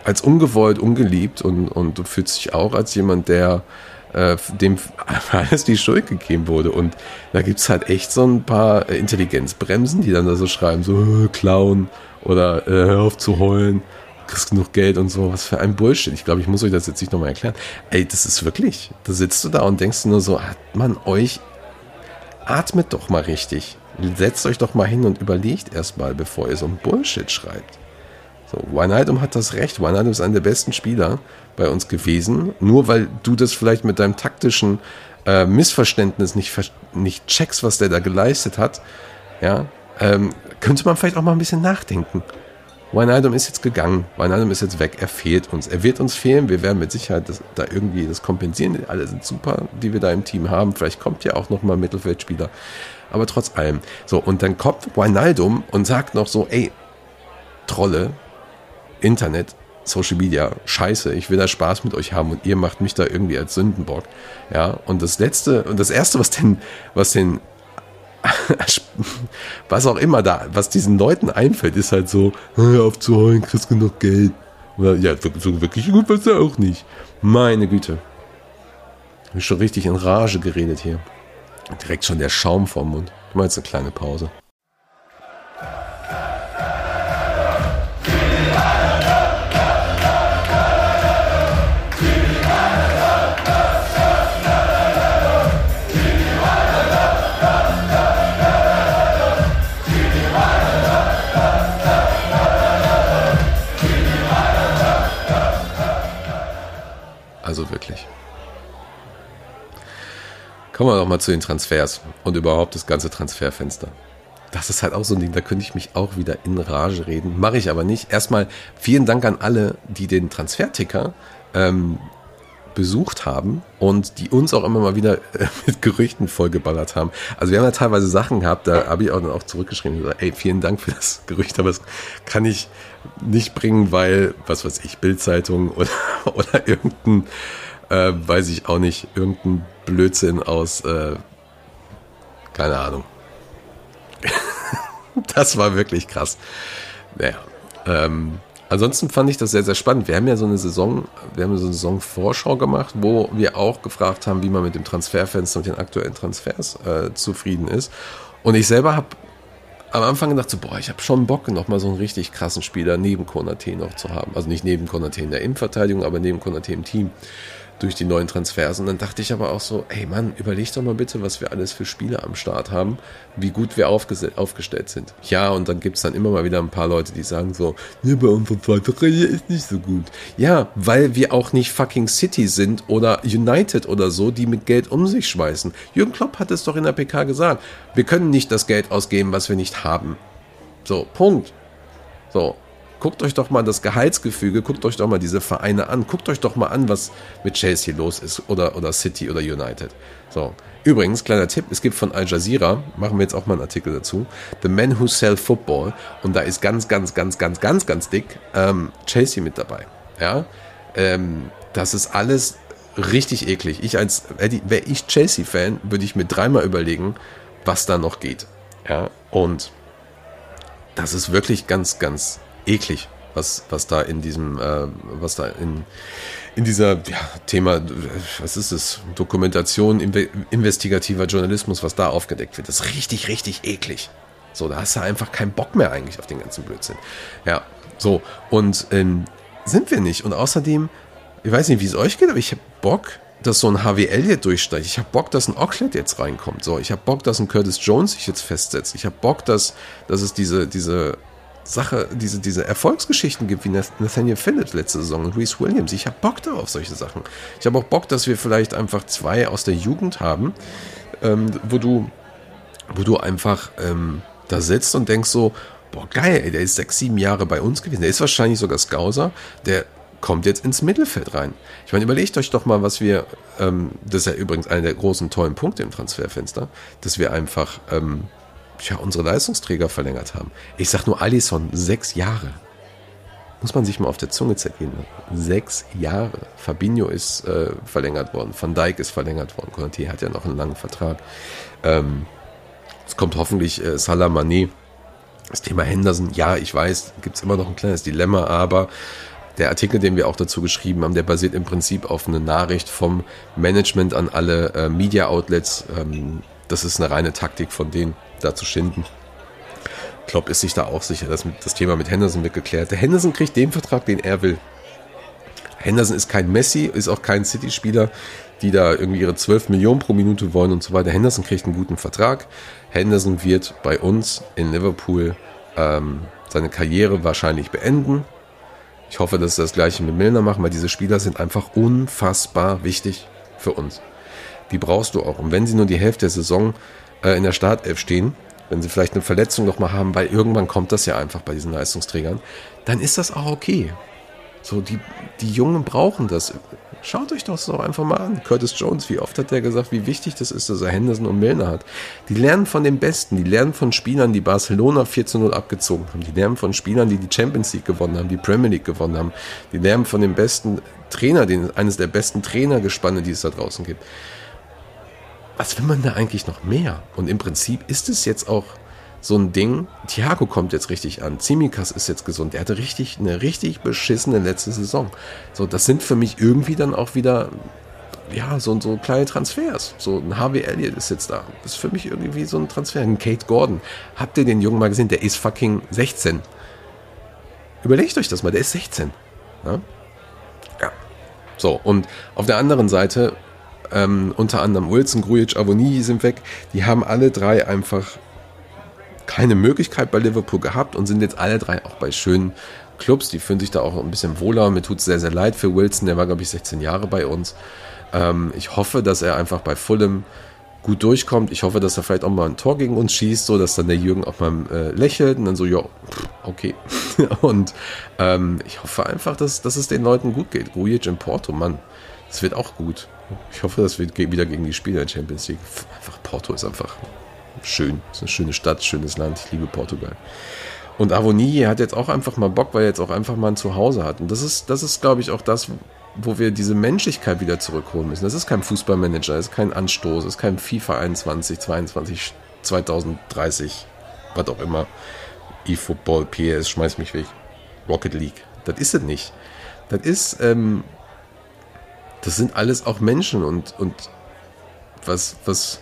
als ungewollt, ungeliebt und, und du fühlst dich auch als jemand, der äh, dem alles die Schuld gegeben wurde. Und da gibt es halt echt so ein paar Intelligenzbremsen, die dann da so schreiben, so äh, Clown oder äh, hör auf zu heulen, kriegst genug Geld und so. Was für ein Bullshit. Ich glaube, ich muss euch das jetzt nicht nochmal erklären. Ey, das ist wirklich, da sitzt du da und denkst nur so, hat man euch, atmet doch mal richtig. Setzt euch doch mal hin und überlegt erstmal, bevor ihr so ein Bullshit schreibt. So, Wijnaldum hat das recht. Wijnaldum ist einer der besten Spieler bei uns gewesen. Nur weil du das vielleicht mit deinem taktischen äh, Missverständnis nicht, nicht checkst, was der da geleistet hat, ja, ähm, könnte man vielleicht auch mal ein bisschen nachdenken. Wijnaldum ist jetzt gegangen, Wijnaldum ist jetzt weg, er fehlt uns. Er wird uns fehlen, wir werden mit Sicherheit das, da irgendwie das kompensieren. Alle sind super, die wir da im Team haben. Vielleicht kommt ja auch nochmal ein Mittelfeldspieler. Aber trotz allem. So, und dann kommt Wijnaldum und sagt noch so, ey, Trolle, Internet, Social Media, scheiße, ich will da Spaß mit euch haben und ihr macht mich da irgendwie als Sündenbock. Ja, und das letzte, und das erste, was den, was den, was auch immer da, was diesen Leuten einfällt, ist halt so, hör auf zu heulen, kriegst genug Geld. Oder, ja, so wirklich gut was er auch nicht. Meine Güte. Ich bin schon richtig in Rage geredet hier. Direkt schon der Schaum vorm Mund. Ich mache jetzt eine kleine Pause. Kommen wir doch mal zu den Transfers und überhaupt das ganze Transferfenster. Das ist halt auch so ein Ding, da könnte ich mich auch wieder in Rage reden. Mache ich aber nicht. Erstmal vielen Dank an alle, die den Transferticker ähm, besucht haben und die uns auch immer mal wieder äh, mit Gerüchten vollgeballert haben. Also wir haben ja teilweise Sachen gehabt, da habe ich auch dann auch zurückgeschrieben gesagt, ey, vielen Dank für das Gerücht, aber das kann ich nicht bringen, weil, was weiß ich, Bildzeitung oder, oder irgendein, äh, weiß ich auch nicht, irgendein Blödsinn aus, äh, keine Ahnung. das war wirklich krass. Naja, ähm, Ansonsten fand ich das sehr, sehr spannend. Wir haben ja so eine Saison, wir haben so eine Saisonvorschau gemacht, wo wir auch gefragt haben, wie man mit dem Transferfenster und den aktuellen Transfers äh, zufrieden ist. Und ich selber habe am Anfang gedacht, so, boah, ich habe schon Bock, noch mal so einen richtig krassen Spieler neben Konate noch zu haben. Also nicht neben Konate in der Innenverteidigung, aber neben Konate im Team durch die neuen Transfers. Und dann dachte ich aber auch so, ey Mann, überleg doch mal bitte, was wir alles für Spiele am Start haben, wie gut wir aufgestellt sind. Ja, und dann gibt's dann immer mal wieder ein paar Leute, die sagen so, ne, bei unserer zweiten Reihe ist nicht so gut. Ja, weil wir auch nicht fucking City sind oder United oder so, die mit Geld um sich schmeißen. Jürgen Klopp hat es doch in der PK gesagt. Wir können nicht das Geld ausgeben, was wir nicht haben. So, Punkt. So. Guckt euch doch mal das Gehaltsgefüge, guckt euch doch mal diese Vereine an, guckt euch doch mal an, was mit Chelsea los ist oder, oder City oder United. So. Übrigens, kleiner Tipp, es gibt von Al Jazeera, machen wir jetzt auch mal einen Artikel dazu, The Men Who Sell Football und da ist ganz, ganz, ganz, ganz, ganz, ganz dick ähm, Chelsea mit dabei. Ja, ähm, das ist alles richtig eklig. Ich als, wäre ich Chelsea-Fan, würde ich mir dreimal überlegen, was da noch geht. Ja, und das ist wirklich ganz, ganz eklig, was, was da in diesem, äh, was da in, in dieser ja, Thema, was ist es, Dokumentation, Inve investigativer Journalismus, was da aufgedeckt wird. Das ist richtig, richtig eklig. So, da hast du einfach keinen Bock mehr eigentlich auf den ganzen Blödsinn. Ja, so, und ähm, sind wir nicht. Und außerdem, ich weiß nicht, wie es euch geht, aber ich habe Bock, dass so ein Harvey Elliott durchsteigt. Ich habe Bock, dass ein Oxlade jetzt reinkommt. So, ich habe Bock, dass ein Curtis Jones sich jetzt festsetzt. Ich habe Bock, dass, dass es diese, diese Sache, diese, diese Erfolgsgeschichten gibt, wie Nathaniel Phillips letzte Saison und Reese Williams. Ich habe Bock darauf, solche Sachen. Ich habe auch Bock, dass wir vielleicht einfach zwei aus der Jugend haben, ähm, wo du, wo du einfach ähm, da sitzt und denkst so, boah, geil, ey, der ist sechs, sieben Jahre bei uns gewesen. Der ist wahrscheinlich sogar Scouser. Der kommt jetzt ins Mittelfeld rein. Ich meine, überlegt euch doch mal, was wir, ähm, das ist ja übrigens einer der großen tollen Punkte im Transferfenster, dass wir einfach ähm, ja, unsere Leistungsträger verlängert haben. Ich sag nur Alisson, sechs Jahre. Muss man sich mal auf der Zunge zergehen. Sechs Jahre. Fabinho ist äh, verlängert worden, Van Dijk ist verlängert worden, Conte hat ja noch einen langen Vertrag. Ähm, es kommt hoffentlich äh, Salah. Das Thema Henderson, ja, ich weiß, gibt es immer noch ein kleines Dilemma, aber der Artikel, den wir auch dazu geschrieben haben, der basiert im Prinzip auf einer Nachricht vom Management an alle äh, Media Outlets. Ähm, das ist eine reine Taktik von denen, da zu schinden. Klopp ist sich da auch sicher, dass das Thema mit Henderson wird geklärt. Der Henderson kriegt den Vertrag, den er will. Henderson ist kein Messi, ist auch kein City-Spieler, die da irgendwie ihre 12 Millionen pro Minute wollen und so weiter. Henderson kriegt einen guten Vertrag. Henderson wird bei uns in Liverpool ähm, seine Karriere wahrscheinlich beenden. Ich hoffe, dass sie das gleiche mit Milner machen, weil diese Spieler sind einfach unfassbar wichtig für uns. Die brauchst du auch. Und wenn sie nur die Hälfte der Saison äh, in der Startelf stehen, wenn sie vielleicht eine Verletzung nochmal haben, weil irgendwann kommt das ja einfach bei diesen Leistungsträgern, dann ist das auch okay. So, die, die Jungen brauchen das. Schaut euch das doch einfach mal an. Curtis Jones, wie oft hat der gesagt, wie wichtig das ist, dass er Henderson und Milner hat. Die lernen von den Besten, die lernen von Spielern, die Barcelona 4 zu 0 abgezogen haben. Die lernen von Spielern, die die Champions League gewonnen haben, die Premier League gewonnen haben. Die lernen von den besten Trainer, den, eines der besten Trainergespanne, die es da draußen gibt. Was will man da eigentlich noch mehr? Und im Prinzip ist es jetzt auch so ein Ding. Thiago kommt jetzt richtig an. Zimikas ist jetzt gesund. Er hatte richtig eine richtig beschissene letzte Saison. So, das sind für mich irgendwie dann auch wieder ja, so, so kleine Transfers. So ein Harvey Elliott ist jetzt da. Das ist für mich irgendwie so ein Transfer. Ein Kate Gordon. Habt ihr den Jungen mal gesehen? Der ist fucking 16. Überlegt euch das mal, der ist 16. Ja. ja. So, und auf der anderen Seite, ähm, unter anderem Wilson, Grujic, Avoni sind weg. Die haben alle drei einfach keine Möglichkeit bei Liverpool gehabt und sind jetzt alle drei auch bei schönen Clubs. Die fühlen sich da auch ein bisschen wohler. Mir tut es sehr, sehr leid für Wilson. Der war, glaube ich, 16 Jahre bei uns. Ähm, ich hoffe, dass er einfach bei Fulham gut durchkommt. Ich hoffe, dass er vielleicht auch mal ein Tor gegen uns schießt, so dass dann der Jürgen auch mal äh, lächelt und dann so, ja, okay. und ähm, ich hoffe einfach, dass, dass es den Leuten gut geht. Grujic in Porto, Mann, das wird auch gut. Ich hoffe, das wird wieder gegen die Spieler der Champions League. Einfach Porto ist einfach schön. Ist eine schöne Stadt, schönes Land. Ich liebe Portugal. Und Avoni hat jetzt auch einfach mal Bock, weil er jetzt auch einfach mal ein Zuhause hat. Und das ist, das ist, glaube ich, auch das, wo wir diese Menschlichkeit wieder zurückholen müssen. Das ist kein Fußballmanager, das ist kein Anstoß, das ist kein FIFA 21, 22, 2030, was auch immer. E-Football, PS, schmeiß mich weg. Rocket League. Das ist es nicht. Das ist, ähm, das sind alles auch Menschen und, und was, was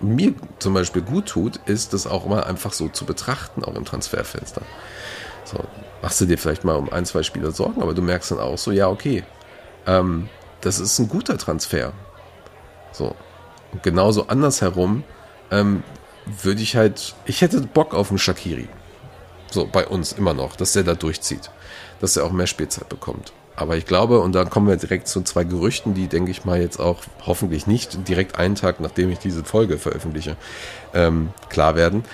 mir zum Beispiel gut tut, ist das auch mal einfach so zu betrachten, auch im Transferfenster. So, machst du dir vielleicht mal um ein, zwei Spieler Sorgen, aber du merkst dann auch so, ja, okay, ähm, das ist ein guter Transfer. So. Und genauso andersherum ähm, würde ich halt, ich hätte Bock auf einen Shakiri. So, bei uns immer noch, dass der da durchzieht. Dass er auch mehr Spielzeit bekommt. Aber ich glaube, und da kommen wir direkt zu zwei Gerüchten, die, denke ich mal, jetzt auch hoffentlich nicht direkt einen Tag, nachdem ich diese Folge veröffentliche, ähm, klar werden.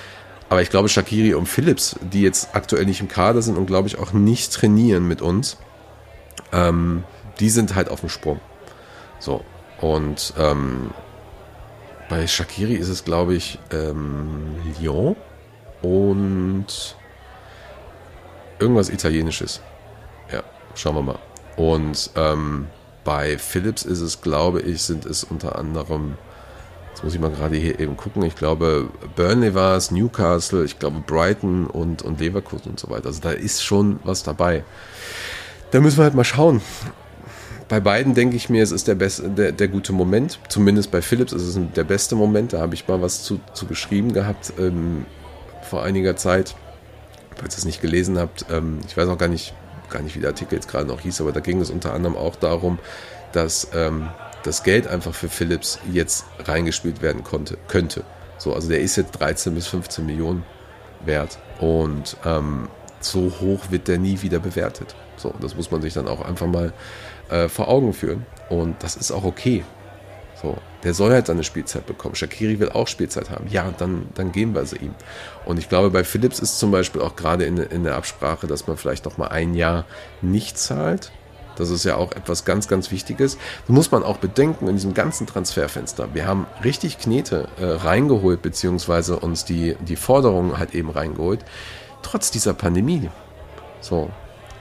Aber ich glaube, Shakiri und Phillips, die jetzt aktuell nicht im Kader sind und glaube ich auch nicht trainieren mit uns, ähm, die sind halt auf dem Sprung. So. Und ähm, bei Shakiri ist es, glaube ich, ähm, Lyon und irgendwas Italienisches. Ja, schauen wir mal. Und ähm, bei Philips ist es, glaube ich, sind es unter anderem, jetzt muss ich mal gerade hier eben gucken, ich glaube, Burnley war es, Newcastle, ich glaube Brighton und, und Leverkusen und so weiter. Also da ist schon was dabei. Da müssen wir halt mal schauen. Bei beiden denke ich mir, es ist der, beste, der, der gute Moment. Zumindest bei Philips ist es der beste Moment. Da habe ich mal was zu, zu geschrieben gehabt ähm, vor einiger Zeit. Falls ihr es nicht gelesen habt, ähm, ich weiß auch gar nicht, gar nicht, wie der Artikel jetzt gerade noch hieß, aber da ging es unter anderem auch darum, dass ähm, das Geld einfach für Philips jetzt reingespielt werden konnte, könnte. So, also der ist jetzt 13 bis 15 Millionen wert und ähm, so hoch wird der nie wieder bewertet. So, das muss man sich dann auch einfach mal äh, vor Augen führen und das ist auch okay. So, der soll halt seine Spielzeit bekommen. Shakiri will auch Spielzeit haben. Ja, dann, dann geben wir sie ihm. Und ich glaube, bei Philips ist zum Beispiel auch gerade in, in der Absprache, dass man vielleicht noch mal ein Jahr nicht zahlt. Das ist ja auch etwas ganz, ganz Wichtiges. Das muss man auch bedenken in diesem ganzen Transferfenster. Wir haben richtig Knete äh, reingeholt, beziehungsweise uns die, die Forderungen halt eben reingeholt, trotz dieser Pandemie. So,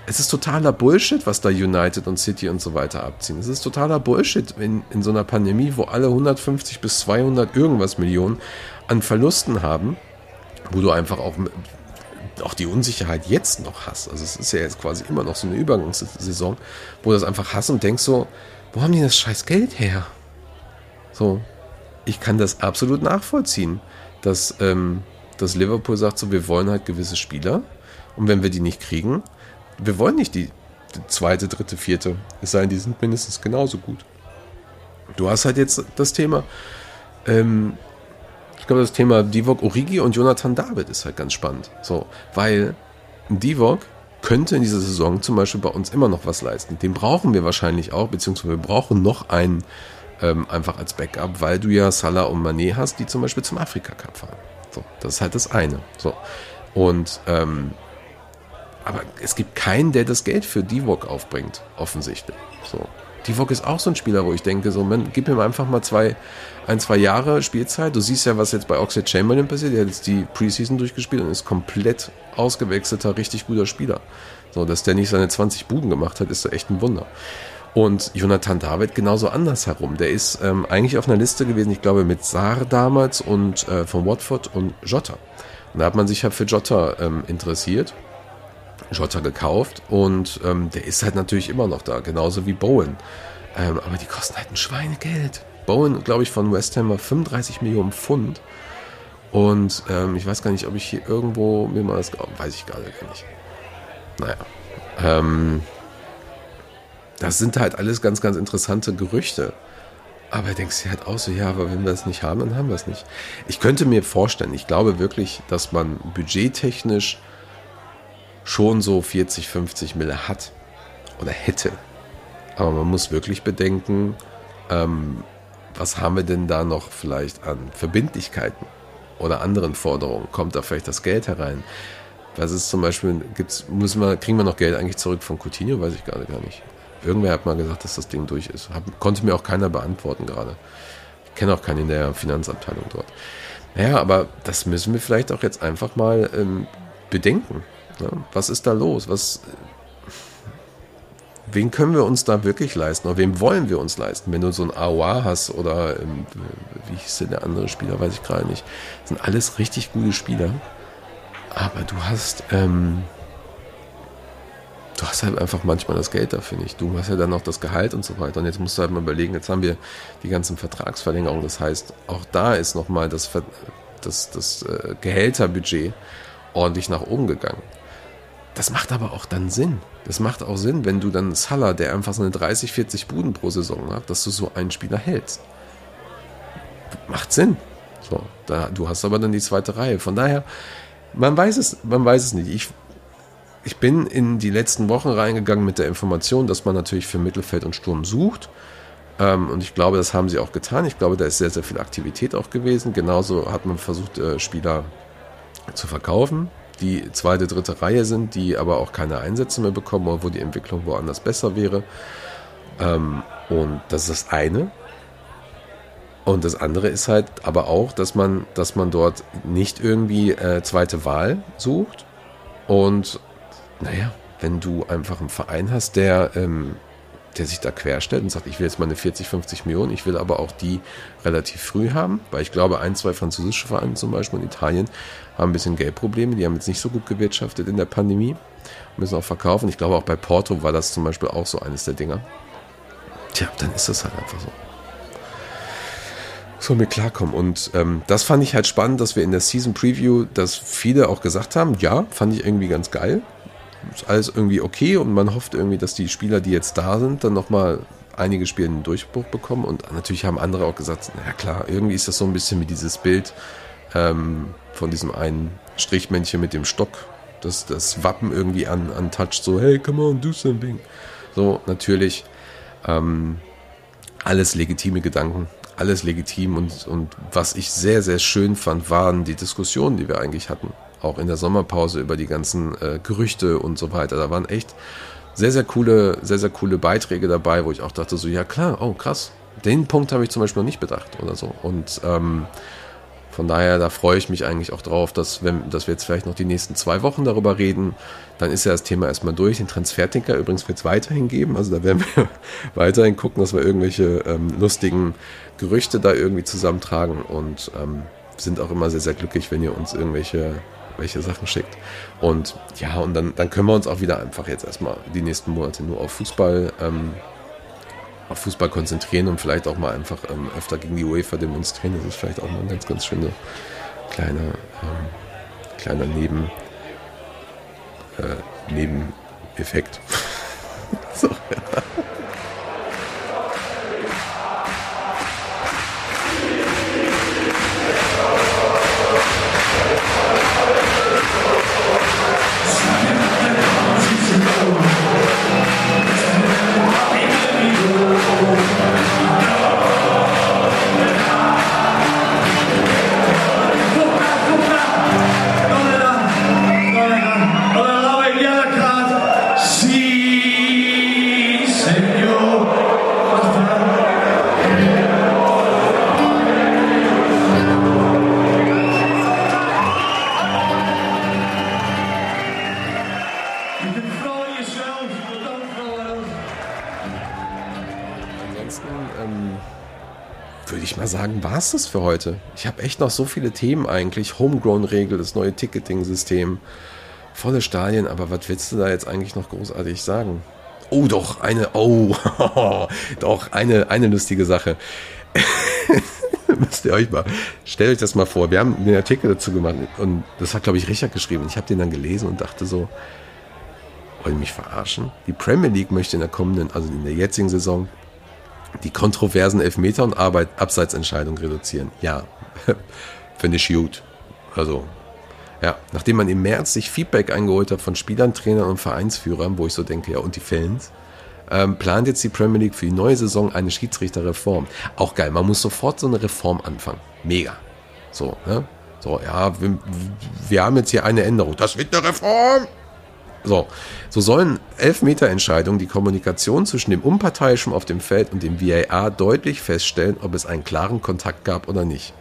es ist totaler Bullshit, was da United und City und so weiter abziehen. Es ist totaler Bullshit in, in so einer Pandemie, wo alle 150 bis 200 irgendwas Millionen an Verlusten haben, wo du einfach auch, auch die Unsicherheit jetzt noch hast. Also es ist ja jetzt quasi immer noch so eine Übergangssaison, wo du das einfach hast und denkst so, wo haben die das scheiß Geld her? So, ich kann das absolut nachvollziehen, dass, ähm, dass Liverpool sagt so, wir wollen halt gewisse Spieler und wenn wir die nicht kriegen, wir wollen nicht die, zweite, dritte, vierte. Es sei denn, die sind mindestens genauso gut. Du hast halt jetzt das Thema, ähm, ich glaube, das Thema Divok Origi und Jonathan David ist halt ganz spannend. So, weil Divok könnte in dieser Saison zum Beispiel bei uns immer noch was leisten. Den brauchen wir wahrscheinlich auch, beziehungsweise wir brauchen noch einen ähm, einfach als Backup, weil du ja Salah und Mané hast, die zum Beispiel zum Afrika Cup fahren. So, das ist halt das eine. So. Und ähm, aber es gibt keinen, der das Geld für Divok aufbringt, offensichtlich. So. Divok ist auch so ein Spieler, wo ich denke, so, man, gib ihm einfach mal zwei, ein, zwei Jahre Spielzeit. Du siehst ja, was jetzt bei Oxlade Chamberlain passiert. Der hat jetzt die Preseason durchgespielt und ist komplett ausgewechselter, richtig guter Spieler. So, dass der nicht seine 20 Buden gemacht hat, ist echt ein Wunder. Und Jonathan David genauso andersherum. Der ist ähm, eigentlich auf einer Liste gewesen, ich glaube, mit Saar damals und äh, von Watford und Jota. Und da hat man sich ja für Jota ähm, interessiert Jota gekauft und ähm, der ist halt natürlich immer noch da, genauso wie Bowen. Ähm, aber die kosten halt ein Schweinegeld. Bowen, glaube ich, von West Ham war 35 Millionen Pfund. Und ähm, ich weiß gar nicht, ob ich hier irgendwo mir mal das. Weiß ich gerade gar nicht. Naja. Ähm, das sind halt alles ganz, ganz interessante Gerüchte. Aber denkst du halt auch so, ja, aber wenn wir es nicht haben, dann haben wir es nicht. Ich könnte mir vorstellen, ich glaube wirklich, dass man budgettechnisch schon so 40, 50 Mille hat oder hätte. Aber man muss wirklich bedenken, ähm, was haben wir denn da noch vielleicht an Verbindlichkeiten oder anderen Forderungen? Kommt da vielleicht das Geld herein? Was ist zum Beispiel, gibt's, müssen wir, kriegen wir noch Geld eigentlich zurück von Coutinho? Weiß ich gerade gar nicht. Irgendwer hat mal gesagt, dass das Ding durch ist. Hab, konnte mir auch keiner beantworten gerade. Ich kenne auch keinen in der Finanzabteilung dort. Naja, aber das müssen wir vielleicht auch jetzt einfach mal ähm, bedenken. Ne? Was ist da los? Was, wen können wir uns da wirklich leisten? Oder wem wollen wir uns leisten? Wenn du so ein AOA hast oder ähm, wie hieß denn der andere Spieler, weiß ich gerade nicht. Das sind alles richtig gute Spieler. Aber du hast, ähm, du hast halt einfach manchmal das Geld dafür nicht. Du hast ja dann noch das Gehalt und so weiter. Und jetzt musst du halt mal überlegen, jetzt haben wir die ganzen Vertragsverlängerungen. Das heißt, auch da ist nochmal das, das, das äh, Gehälterbudget ordentlich nach oben gegangen. Das macht aber auch dann Sinn. Das macht auch Sinn, wenn du dann Salah, der einfach so eine 30, 40 Buden pro Saison hat, dass du so einen Spieler hältst. Macht Sinn. So, da, du hast aber dann die zweite Reihe. Von daher, man weiß es, man weiß es nicht. Ich, ich bin in die letzten Wochen reingegangen mit der Information, dass man natürlich für Mittelfeld und Sturm sucht. Ähm, und ich glaube, das haben sie auch getan. Ich glaube, da ist sehr, sehr viel Aktivität auch gewesen. Genauso hat man versucht, äh, Spieler zu verkaufen, die zweite, dritte Reihe sind, die aber auch keine Einsätze mehr bekommen wo die Entwicklung woanders besser wäre. Ähm, und das ist das eine. Und das andere ist halt aber auch, dass man, dass man dort nicht irgendwie äh, zweite Wahl sucht. Und naja, wenn du einfach einen Verein hast, der, ähm, der sich da querstellt und sagt, ich will jetzt mal eine 40, 50 Millionen, ich will aber auch die relativ früh haben, weil ich glaube, ein, zwei französische Vereine zum Beispiel in Italien haben ein bisschen Geldprobleme, die haben jetzt nicht so gut gewirtschaftet in der Pandemie, müssen auch verkaufen. Ich glaube, auch bei Porto war das zum Beispiel auch so eines der Dinger. Tja, dann ist das halt einfach so so mit klarkommen. Und ähm, das fand ich halt spannend, dass wir in der Season Preview, dass viele auch gesagt haben, ja, fand ich irgendwie ganz geil. Ist alles irgendwie okay und man hofft irgendwie, dass die Spieler, die jetzt da sind, dann nochmal einige Spiele einen Durchbruch bekommen. Und natürlich haben andere auch gesagt, na klar, irgendwie ist das so ein bisschen wie dieses Bild ähm, von diesem einen Strichmännchen mit dem Stock, das das Wappen irgendwie an, antoucht, so, hey, come on, do something. So, natürlich. Ähm, alles legitime Gedanken alles legitim und, und was ich sehr, sehr schön fand, waren die Diskussionen, die wir eigentlich hatten. Auch in der Sommerpause über die ganzen äh, Gerüchte und so weiter. Da waren echt sehr, sehr coole, sehr, sehr coole Beiträge dabei, wo ich auch dachte, so, ja klar, oh krass. Den Punkt habe ich zum Beispiel noch nicht bedacht oder so. Und ähm, von daher, da freue ich mich eigentlich auch drauf, dass, wenn, dass wir jetzt vielleicht noch die nächsten zwei Wochen darüber reden. Dann ist ja das Thema erstmal durch. Den Transferticker übrigens wird es weiterhin geben. Also da werden wir weiterhin gucken, dass wir irgendwelche ähm, lustigen Gerüchte da irgendwie zusammentragen und ähm, sind auch immer sehr, sehr glücklich, wenn ihr uns irgendwelche welche Sachen schickt. Und ja, und dann, dann können wir uns auch wieder einfach jetzt erstmal die nächsten Monate nur auf Fußball ähm, auf Fußball konzentrieren und vielleicht auch mal einfach ähm, öfter gegen die UEFA demonstrieren. Das ist vielleicht auch mal ein ganz, ganz schöner kleiner, ähm, kleiner Neben, äh, Nebeneffekt. so, ja. Es das für heute. Ich habe echt noch so viele Themen eigentlich. Homegrown-Regel, das neue Ticketing-System, volle Stadien, aber was willst du da jetzt eigentlich noch großartig sagen? Oh, doch, eine, oh, doch, eine, eine lustige Sache. Müsst ihr euch mal, stellt euch das mal vor. Wir haben einen Artikel dazu gemacht und das hat, glaube ich, Richard geschrieben. Ich habe den dann gelesen und dachte so, wollen mich verarschen? Die Premier League möchte in der kommenden, also in der jetzigen Saison, die kontroversen Elfmeter- und Arbeit Abseitsentscheidungen reduzieren. Ja, finde ich gut. Also, ja, nachdem man im März sich Feedback eingeholt hat von Spielern, Trainern und Vereinsführern, wo ich so denke, ja, und die Fans, ähm, plant jetzt die Premier League für die neue Saison eine Schiedsrichterreform. Auch geil, man muss sofort so eine Reform anfangen. Mega. So, ne? So, ja, wir, wir haben jetzt hier eine Änderung. Das wird eine Reform. So, so sollen Elfmeterentscheidungen die Kommunikation zwischen dem Unparteiischen auf dem Feld und dem VAR deutlich feststellen, ob es einen klaren Kontakt gab oder nicht.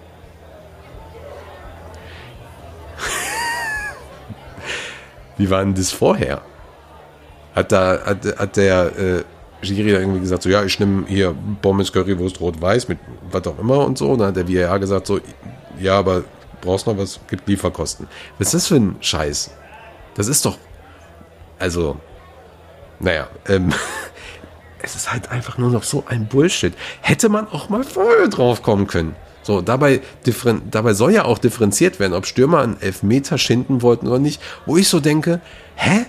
Wie war denn das vorher? Hat, da, hat, hat der äh, Giri irgendwie gesagt, so ja, ich nehme hier Pommes, Currywurst, Rot-Weiß mit was auch immer und so. Und dann hat der VAR gesagt, so ja, aber brauchst noch was, gibt Lieferkosten. Was ist das für ein Scheiß? Das ist doch also, naja, ähm, es ist halt einfach nur noch so ein Bullshit. Hätte man auch mal vorher drauf kommen können. So, dabei, dabei soll ja auch differenziert werden, ob Stürmer einen Elfmeter schinden wollten oder nicht. Wo ich so denke, hä?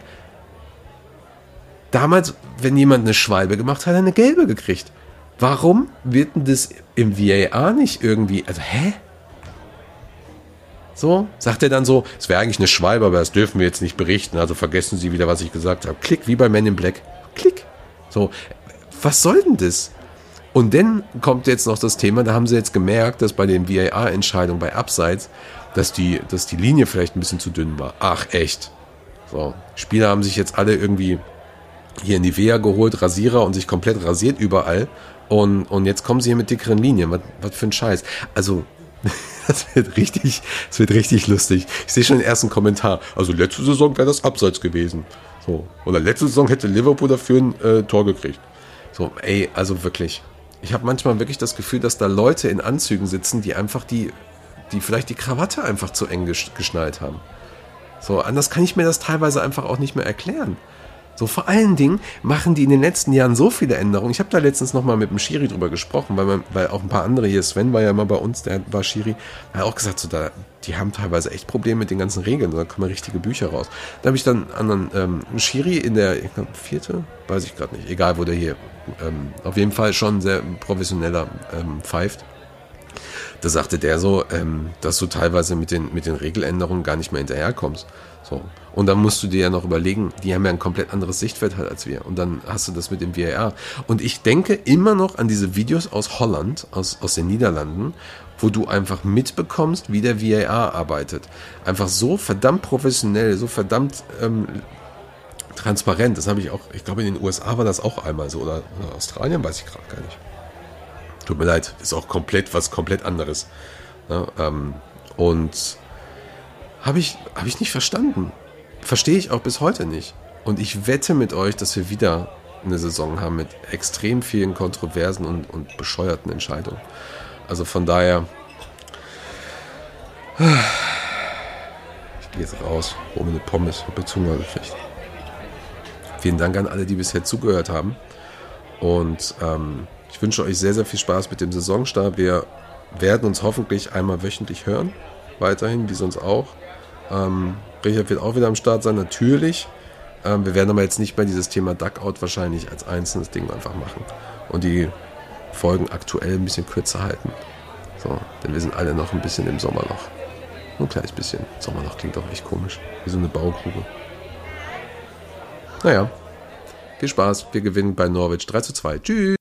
Damals, wenn jemand eine Schwalbe gemacht hat, hat er eine gelbe gekriegt. Warum wird denn das im VAR nicht irgendwie, also hä? So, sagt er dann so, es wäre eigentlich eine Schwalbe, aber das dürfen wir jetzt nicht berichten, also vergessen Sie wieder, was ich gesagt habe. Klick, wie bei Men in Black. Klick. So, was soll denn das? Und dann kommt jetzt noch das Thema, da haben sie jetzt gemerkt, dass bei den VAR-Entscheidungen bei Abseits, dass die, dass die Linie vielleicht ein bisschen zu dünn war. Ach, echt. So. Spieler haben sich jetzt alle irgendwie hier in die Wehr geholt, Rasierer und sich komplett rasiert überall. Und, und jetzt kommen sie hier mit dickeren Linien. Was, was für ein Scheiß. Also, das wird richtig, das wird richtig lustig. Ich sehe schon den ersten Kommentar. Also letzte Saison wäre das Abseits gewesen. So. Oder letzte Saison hätte Liverpool dafür ein äh, Tor gekriegt. So, ey, also wirklich ich habe manchmal wirklich das Gefühl, dass da Leute in Anzügen sitzen, die einfach die, die vielleicht die Krawatte einfach zu eng geschnallt haben. So, anders kann ich mir das teilweise einfach auch nicht mehr erklären. So, vor allen Dingen machen die in den letzten Jahren so viele Änderungen. Ich habe da letztens nochmal mit dem Schiri drüber gesprochen, weil, man, weil auch ein paar andere hier, Sven war ja immer bei uns, der war Schiri, hat auch gesagt, so, da, die haben teilweise echt Probleme mit den ganzen Regeln. Da kommen richtige Bücher raus. Da habe ich dann einen ähm, Schiri in der, ich glaube, vierte, weiß ich gerade nicht, egal wo der hier, ähm, auf jeden Fall schon sehr professioneller ähm, pfeift. Da sagte der so, ähm, dass du teilweise mit den, mit den Regeländerungen gar nicht mehr hinterherkommst. So. Und dann musst du dir ja noch überlegen, die haben ja ein komplett anderes Sichtfeld halt als wir. Und dann hast du das mit dem VAR. Und ich denke immer noch an diese Videos aus Holland, aus, aus den Niederlanden, wo du einfach mitbekommst, wie der VAR arbeitet. Einfach so verdammt professionell, so verdammt ähm, transparent. Das habe ich auch, ich glaube in den USA war das auch einmal so oder, oder Australien, weiß ich gerade gar nicht. Tut mir leid, ist auch komplett was komplett anderes. Ja, ähm, und habe ich, hab ich nicht verstanden. Verstehe ich auch bis heute nicht. Und ich wette mit euch, dass wir wieder eine Saison haben mit extrem vielen Kontroversen und, und bescheuerten Entscheidungen. Also von daher. Ich gehe jetzt raus, hole mir eine Pommes, habe Zunge gekriegt. Vielen Dank an alle, die bisher zugehört haben. Und ähm, ich wünsche euch sehr, sehr viel Spaß mit dem Saisonstart. Wir werden uns hoffentlich einmal wöchentlich hören. Weiterhin, wie sonst auch. Ähm, Richard wird auch wieder am Start sein, natürlich. Ähm, wir werden aber jetzt nicht mehr dieses Thema Duckout wahrscheinlich als einzelnes Ding einfach machen. Und die Folgen aktuell ein bisschen kürzer halten. So, denn wir sind alle noch ein bisschen im Sommerloch. Nur ein kleines bisschen. Sommerloch klingt auch echt komisch. Wie so eine Baugrube. Naja, viel Spaß. Wir gewinnen bei Norwich 3 zu 2. Tschüss.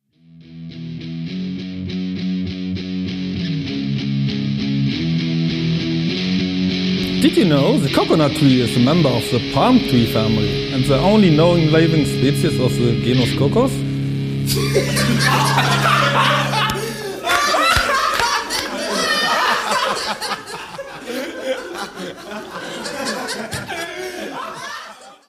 Did you know the coconut tree is a member of the palm tree family and the only known living species of the genus Cocos?